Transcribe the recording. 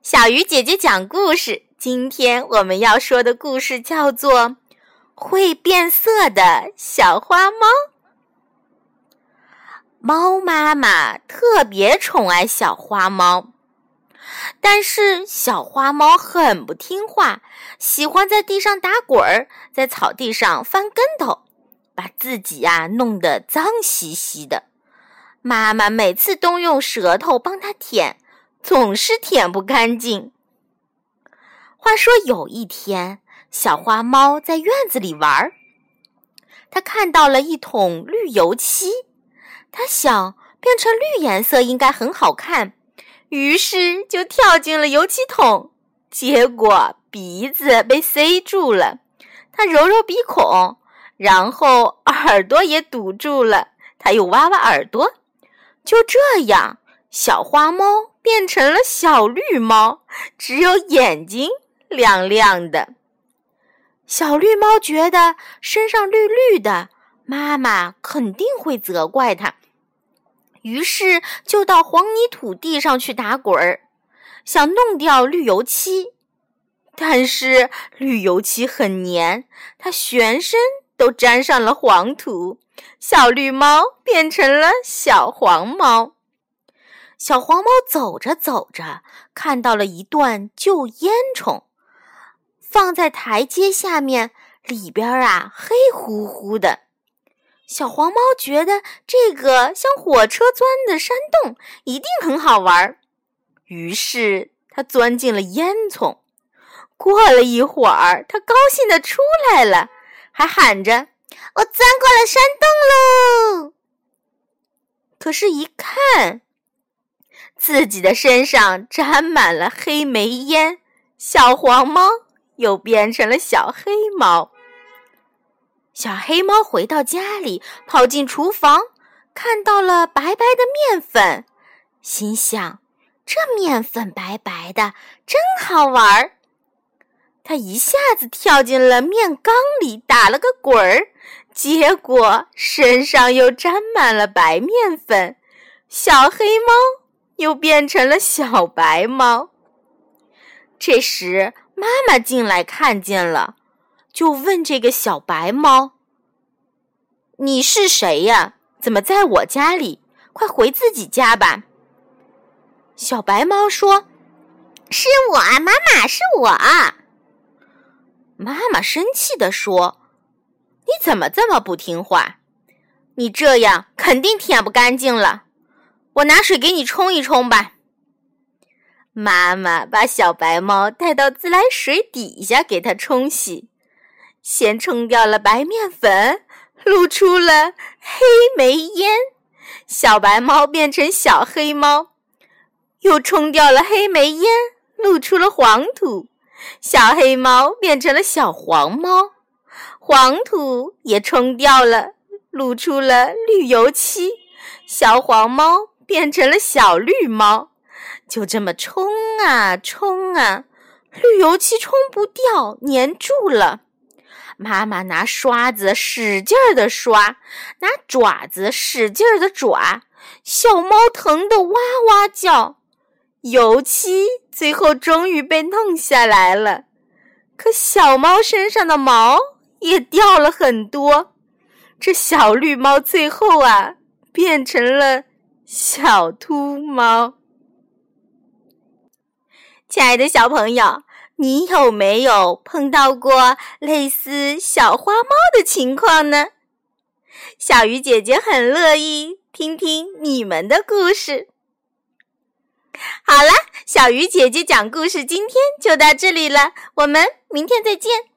小鱼姐姐讲故事。今天我们要说的故事叫做《会变色的小花猫》。猫妈妈特别宠爱小花猫，但是小花猫很不听话，喜欢在地上打滚儿，在草地上翻跟头，把自己呀弄得脏兮兮的。妈妈每次都用舌头帮它舔。总是舔不干净。话说有一天，小花猫在院子里玩儿，它看到了一桶绿油漆，它想变成绿颜色应该很好看，于是就跳进了油漆桶，结果鼻子被塞住了。它揉揉鼻孔，然后耳朵也堵住了，它又挖挖耳朵，就这样，小花猫。变成了小绿猫，只有眼睛亮亮的。小绿猫觉得身上绿绿的，妈妈肯定会责怪它，于是就到黄泥土地上去打滚儿，想弄掉绿油漆。但是绿油漆很黏，它全身都沾上了黄土，小绿猫变成了小黄猫。小黄猫走着走着，看到了一段旧烟囱，放在台阶下面，里边啊黑乎乎的。小黄猫觉得这个像火车钻的山洞一定很好玩，于是它钻进了烟囱。过了一会儿，它高兴地出来了，还喊着：“我钻过了山洞喽！”可是，一看。自己的身上沾满了黑煤烟，小黄猫又变成了小黑猫。小黑猫回到家里，跑进厨房，看到了白白的面粉，心想：这面粉白白的，真好玩儿。它一下子跳进了面缸里，打了个滚儿，结果身上又沾满了白面粉。小黑猫。又变成了小白猫。这时，妈妈进来看见了，就问这个小白猫：“你是谁呀？怎么在我家里？快回自己家吧！”小白猫说：“是我，妈妈是我。”妈妈生气地说：“你怎么这么不听话？你这样肯定舔不干净了。”我拿水给你冲一冲吧。妈妈把小白猫带到自来水底下给它冲洗，先冲掉了白面粉，露出了黑煤烟，小白猫变成小黑猫；又冲掉了黑煤烟，露出了黄土，小黑猫变成了小黄猫；黄土也冲掉了，露出了绿油漆，小黄猫。变成了小绿猫，就这么冲啊冲啊，绿油漆冲不掉，粘住了。妈妈拿刷子使劲儿的刷，拿爪子使劲儿的爪，小猫疼得哇哇叫。油漆最后终于被弄下来了，可小猫身上的毛也掉了很多。这小绿猫最后啊，变成了。小秃猫，亲爱的小朋友，你有没有碰到过类似小花猫的情况呢？小鱼姐姐很乐意听听你们的故事。好了，小鱼姐姐讲故事今天就到这里了，我们明天再见。